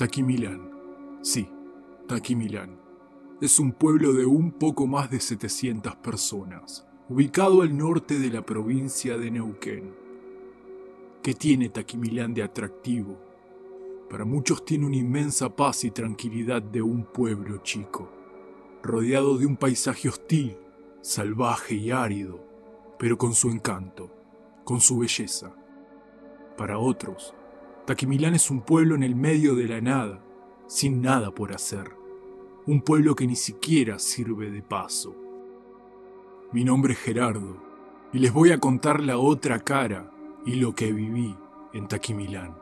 Taquimilán. Sí, Taquimilán. Es un pueblo de un poco más de 700 personas, ubicado al norte de la provincia de Neuquén. ¿Qué tiene Taquimilán de atractivo? Para muchos tiene una inmensa paz y tranquilidad de un pueblo chico, rodeado de un paisaje hostil, salvaje y árido, pero con su encanto, con su belleza. Para otros, Taquimilán es un pueblo en el medio de la nada, sin nada por hacer. Un pueblo que ni siquiera sirve de paso. Mi nombre es Gerardo y les voy a contar la otra cara y lo que viví en Taquimilán.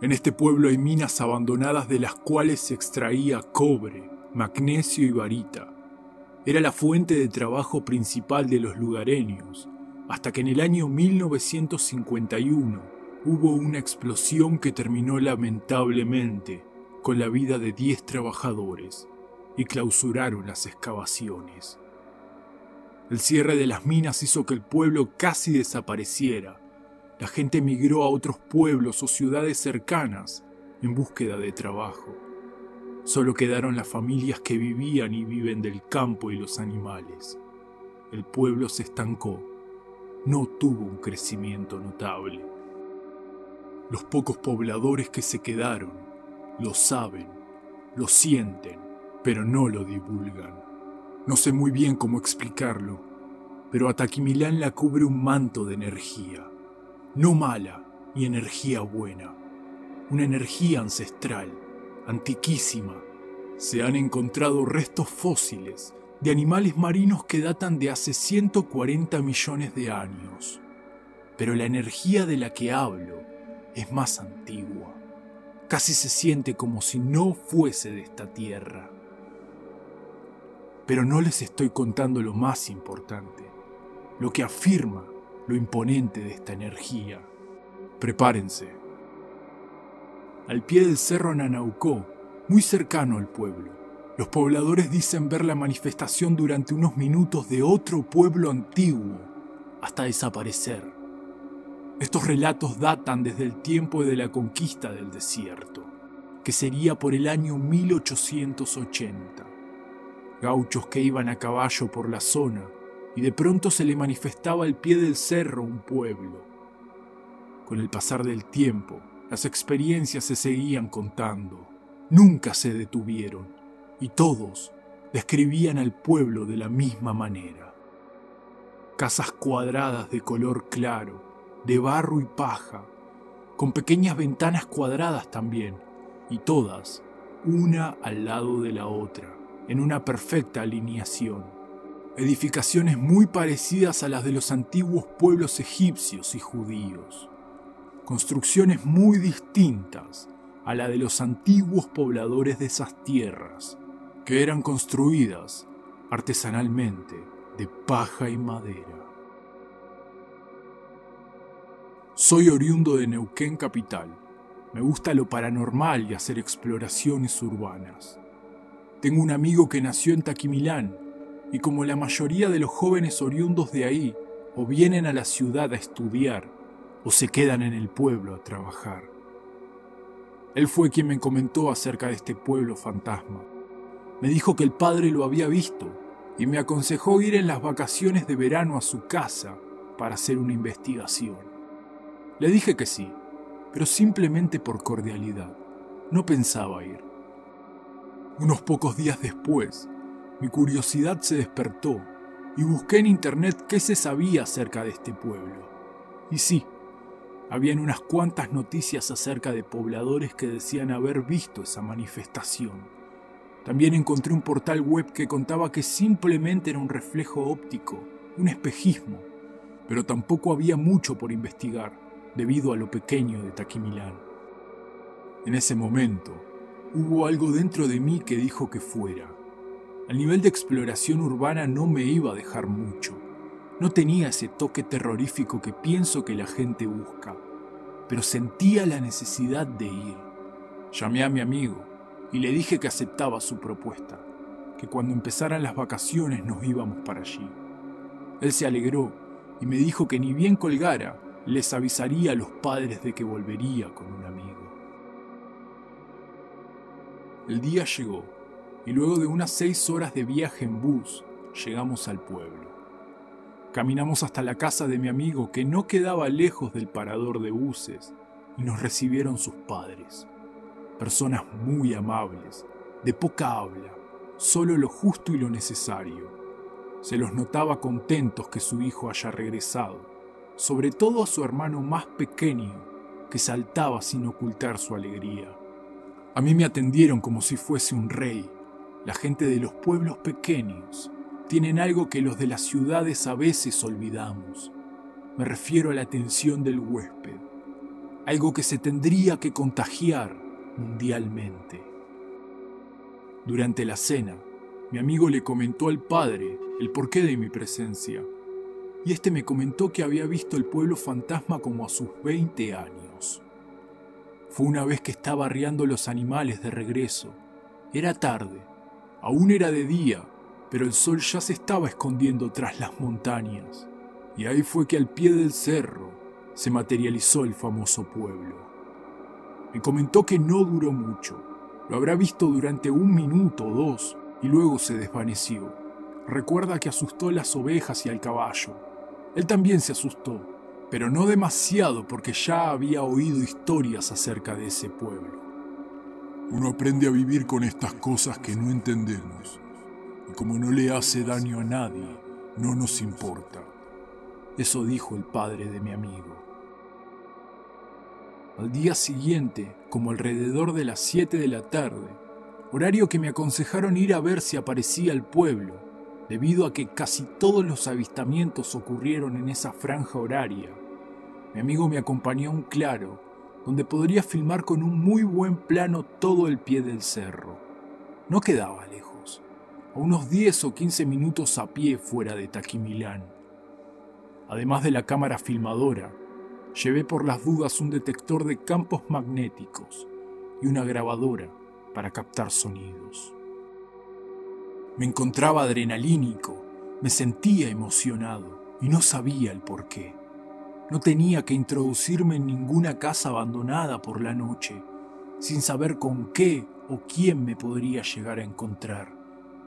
En este pueblo hay minas abandonadas de las cuales se extraía cobre, magnesio y varita. Era la fuente de trabajo principal de los lugareños, hasta que en el año 1951 hubo una explosión que terminó lamentablemente con la vida de 10 trabajadores y clausuraron las excavaciones. El cierre de las minas hizo que el pueblo casi desapareciera. La gente emigró a otros pueblos o ciudades cercanas en búsqueda de trabajo. Solo quedaron las familias que vivían y viven del campo y los animales. El pueblo se estancó. No tuvo un crecimiento notable. Los pocos pobladores que se quedaron lo saben, lo sienten, pero no lo divulgan. No sé muy bien cómo explicarlo, pero a Taquimilán la cubre un manto de energía. No mala, ni energía buena. Una energía ancestral, antiquísima. Se han encontrado restos fósiles de animales marinos que datan de hace 140 millones de años. Pero la energía de la que hablo es más antigua. Casi se siente como si no fuese de esta tierra. Pero no les estoy contando lo más importante, lo que afirma lo imponente de esta energía. Prepárense. Al pie del cerro Nanaucó, muy cercano al pueblo, los pobladores dicen ver la manifestación durante unos minutos de otro pueblo antiguo, hasta desaparecer. Estos relatos datan desde el tiempo de la conquista del desierto, que sería por el año 1880. Gauchos que iban a caballo por la zona y de pronto se le manifestaba al pie del cerro un pueblo. Con el pasar del tiempo, las experiencias se seguían contando, nunca se detuvieron y todos describían al pueblo de la misma manera. Casas cuadradas de color claro, de barro y paja, con pequeñas ventanas cuadradas también, y todas, una al lado de la otra, en una perfecta alineación. Edificaciones muy parecidas a las de los antiguos pueblos egipcios y judíos. Construcciones muy distintas a la de los antiguos pobladores de esas tierras, que eran construidas artesanalmente de paja y madera. Soy oriundo de Neuquén Capital. Me gusta lo paranormal y hacer exploraciones urbanas. Tengo un amigo que nació en Taquimilán y como la mayoría de los jóvenes oriundos de ahí, o vienen a la ciudad a estudiar o se quedan en el pueblo a trabajar. Él fue quien me comentó acerca de este pueblo fantasma. Me dijo que el padre lo había visto y me aconsejó ir en las vacaciones de verano a su casa para hacer una investigación. Le dije que sí, pero simplemente por cordialidad. No pensaba ir. Unos pocos días después, mi curiosidad se despertó y busqué en internet qué se sabía acerca de este pueblo. Y sí, habían unas cuantas noticias acerca de pobladores que decían haber visto esa manifestación. También encontré un portal web que contaba que simplemente era un reflejo óptico, un espejismo, pero tampoco había mucho por investigar debido a lo pequeño de Taquimilán. En ese momento, hubo algo dentro de mí que dijo que fuera. Al nivel de exploración urbana no me iba a dejar mucho. No tenía ese toque terrorífico que pienso que la gente busca, pero sentía la necesidad de ir. Llamé a mi amigo y le dije que aceptaba su propuesta, que cuando empezaran las vacaciones nos íbamos para allí. Él se alegró y me dijo que ni bien colgara, les avisaría a los padres de que volvería con un amigo. El día llegó, y luego de unas seis horas de viaje en bus, llegamos al pueblo. Caminamos hasta la casa de mi amigo que no quedaba lejos del parador de buses y nos recibieron sus padres. Personas muy amables, de poca habla, solo lo justo y lo necesario. Se los notaba contentos que su hijo haya regresado, sobre todo a su hermano más pequeño, que saltaba sin ocultar su alegría. A mí me atendieron como si fuese un rey. La gente de los pueblos pequeños tienen algo que los de las ciudades a veces olvidamos. Me refiero a la atención del huésped, algo que se tendría que contagiar mundialmente. Durante la cena, mi amigo le comentó al padre el porqué de mi presencia, y este me comentó que había visto el pueblo fantasma como a sus 20 años. Fue una vez que estaba arriando los animales de regreso. Era tarde, aún era de día, pero el sol ya se estaba escondiendo tras las montañas, y ahí fue que al pie del cerro se materializó el famoso pueblo. Me comentó que no duró mucho, lo habrá visto durante un minuto o dos, y luego se desvaneció. Recuerda que asustó a las ovejas y al caballo. Él también se asustó, pero no demasiado porque ya había oído historias acerca de ese pueblo. Uno aprende a vivir con estas cosas que no entendemos y como no le hace daño a nadie, no nos importa. Eso dijo el padre de mi amigo. Al día siguiente, como alrededor de las 7 de la tarde, horario que me aconsejaron ir a ver si aparecía el pueblo, debido a que casi todos los avistamientos ocurrieron en esa franja horaria. Mi amigo me acompañó a un claro, donde podría filmar con un muy buen plano todo el pie del cerro. No quedaba lejos a unos 10 o 15 minutos a pie fuera de Taquimilán. Además de la cámara filmadora, llevé por las dudas un detector de campos magnéticos y una grabadora para captar sonidos. Me encontraba adrenalínico, me sentía emocionado y no sabía el por qué. No tenía que introducirme en ninguna casa abandonada por la noche, sin saber con qué o quién me podría llegar a encontrar.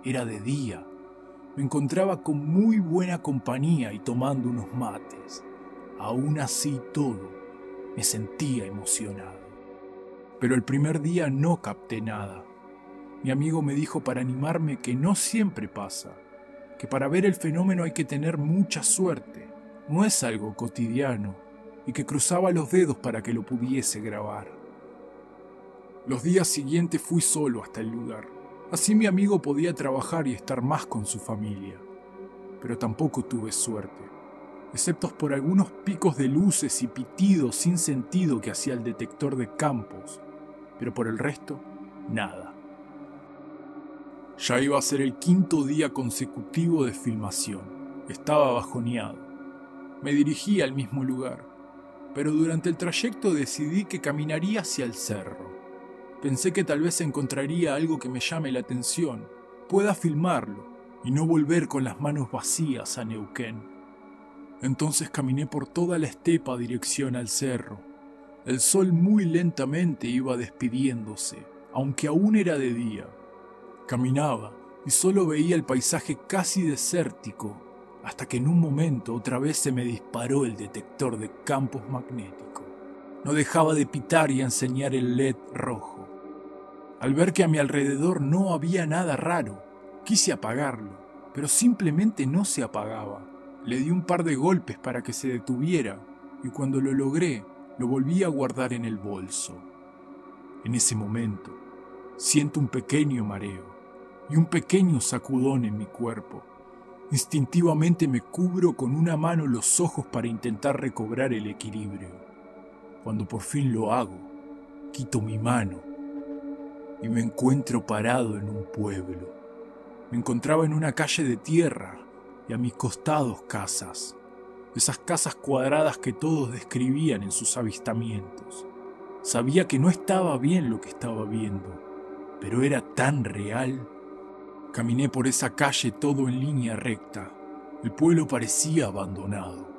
Era de día. Me encontraba con muy buena compañía y tomando unos mates. Aún así todo, me sentía emocionado. Pero el primer día no capté nada. Mi amigo me dijo para animarme que no siempre pasa, que para ver el fenómeno hay que tener mucha suerte, no es algo cotidiano, y que cruzaba los dedos para que lo pudiese grabar. Los días siguientes fui solo hasta el lugar. Así mi amigo podía trabajar y estar más con su familia. Pero tampoco tuve suerte, excepto por algunos picos de luces y pitidos sin sentido que hacía el detector de campos, pero por el resto, nada. Ya iba a ser el quinto día consecutivo de filmación. Estaba bajoneado. Me dirigí al mismo lugar, pero durante el trayecto decidí que caminaría hacia el cerro. Pensé que tal vez encontraría algo que me llame la atención, pueda filmarlo y no volver con las manos vacías a Neuquén. Entonces caminé por toda la estepa dirección al cerro. El sol muy lentamente iba despidiéndose, aunque aún era de día. Caminaba y solo veía el paisaje casi desértico, hasta que en un momento otra vez se me disparó el detector de campos magnéticos. No dejaba de pitar y enseñar el LED rojo. Al ver que a mi alrededor no había nada raro, quise apagarlo, pero simplemente no se apagaba. Le di un par de golpes para que se detuviera y cuando lo logré, lo volví a guardar en el bolso. En ese momento, siento un pequeño mareo y un pequeño sacudón en mi cuerpo. Instintivamente me cubro con una mano los ojos para intentar recobrar el equilibrio. Cuando por fin lo hago, quito mi mano y me encuentro parado en un pueblo. Me encontraba en una calle de tierra y a mis costados casas, esas casas cuadradas que todos describían en sus avistamientos. Sabía que no estaba bien lo que estaba viendo, pero era tan real. Caminé por esa calle todo en línea recta. El pueblo parecía abandonado.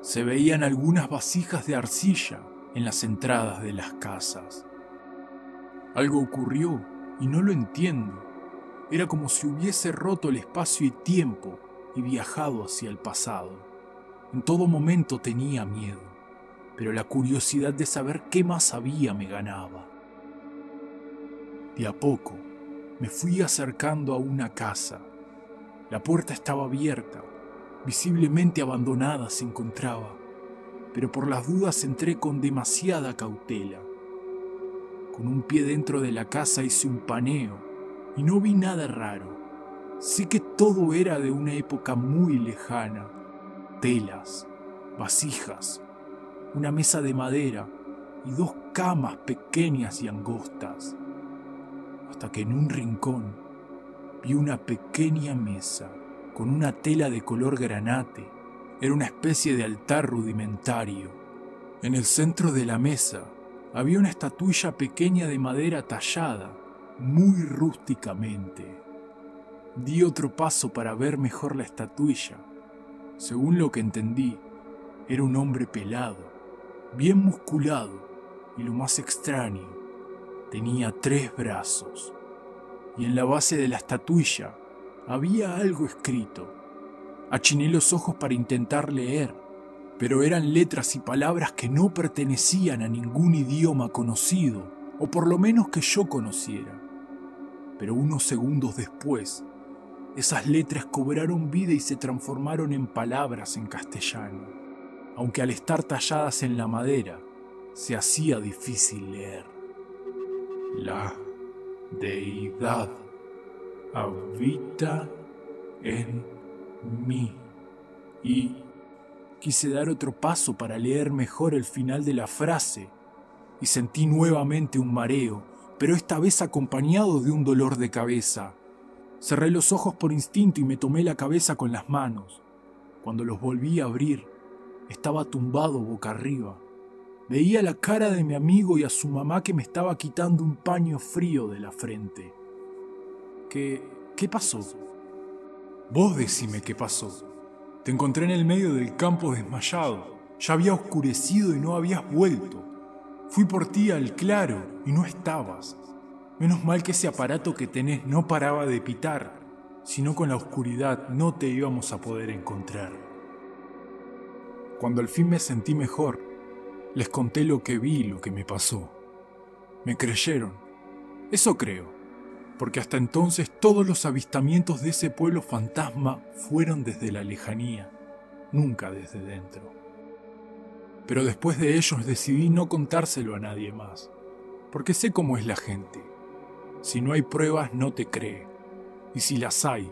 Se veían algunas vasijas de arcilla en las entradas de las casas. Algo ocurrió Y no lo entiendo. Era como si hubiese roto el espacio y tiempo y viajado hacia el pasado. En todo momento tenía miedo, pero la curiosidad de saber qué más había me ganaba. De a poco me fui acercando a una casa. La puerta estaba abierta, visiblemente abandonada se encontraba, pero por las dudas entré con demasiada cautela. Con un pie dentro de la casa hice un paneo y no vi nada raro. Sé que todo era de una época muy lejana. Telas, vasijas, una mesa de madera y dos camas pequeñas y angostas. Hasta que en un rincón vi una pequeña mesa con una tela de color granate. Era una especie de altar rudimentario. En el centro de la mesa había una estatuilla pequeña de madera tallada, muy rústicamente. Di otro paso para ver mejor la estatuilla. Según lo que entendí, era un hombre pelado, bien musculado y lo más extraño, tenía tres brazos. Y en la base de la estatuilla había algo escrito. Achiné los ojos para intentar leer pero eran letras y palabras que no pertenecían a ningún idioma conocido, o por lo menos que yo conociera. Pero unos segundos después, esas letras cobraron vida y se transformaron en palabras en castellano, aunque al estar talladas en la madera, se hacía difícil leer. La deidad habita en mí y Quise dar otro paso para leer mejor el final de la frase y sentí nuevamente un mareo, pero esta vez acompañado de un dolor de cabeza. Cerré los ojos por instinto y me tomé la cabeza con las manos. Cuando los volví a abrir, estaba tumbado boca arriba. Veía la cara de mi amigo y a su mamá que me estaba quitando un paño frío de la frente. ¿Qué, qué pasó? Vos decime qué pasó. Te encontré en el medio del campo desmayado. Ya había oscurecido y no habías vuelto. Fui por ti al claro y no estabas. Menos mal que ese aparato que tenés no paraba de pitar, sino con la oscuridad no te íbamos a poder encontrar. Cuando al fin me sentí mejor, les conté lo que vi lo que me pasó. Me creyeron. Eso creo porque hasta entonces todos los avistamientos de ese pueblo fantasma fueron desde la lejanía, nunca desde dentro. Pero después de ellos decidí no contárselo a nadie más, porque sé cómo es la gente. Si no hay pruebas no te cree, y si las hay,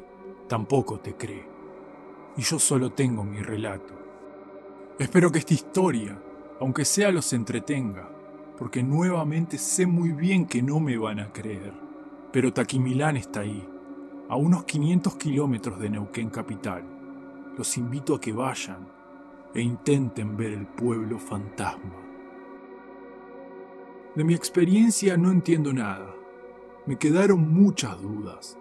tampoco te cree. Y yo solo tengo mi relato. Espero que esta historia, aunque sea los entretenga, porque nuevamente sé muy bien que no me van a creer. Pero Taquimilán está ahí, a unos 500 kilómetros de Neuquén capital. Los invito a que vayan e intenten ver el pueblo fantasma. De mi experiencia no entiendo nada. Me quedaron muchas dudas,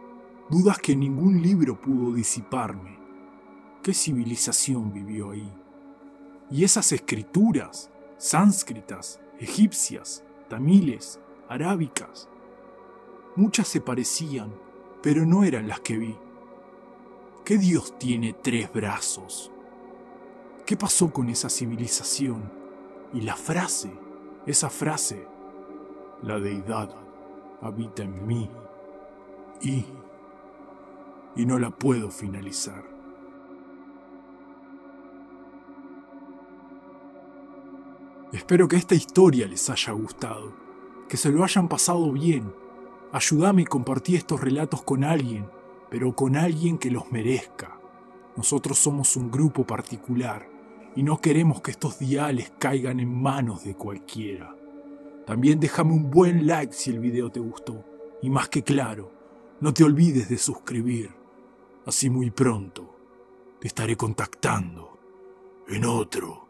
dudas que ningún libro pudo disiparme. ¿Qué civilización vivió ahí? Y esas escrituras, sánscritas, egipcias, tamiles, arábicas, Muchas se parecían, pero no eran las que vi. ¿Qué Dios tiene tres brazos? ¿Qué pasó con esa civilización? Y la frase, esa frase, la deidad habita en mí y... y no la puedo finalizar. Espero que esta historia les haya gustado, que se lo hayan pasado bien Ayúdame y compartí estos relatos con alguien, pero con alguien que los merezca. Nosotros somos un grupo particular y no queremos que estos diales caigan en manos de cualquiera. También déjame un buen like si el video te gustó. Y más que claro, no te olvides de suscribir. Así muy pronto te estaré contactando en otro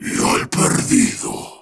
y al perdido.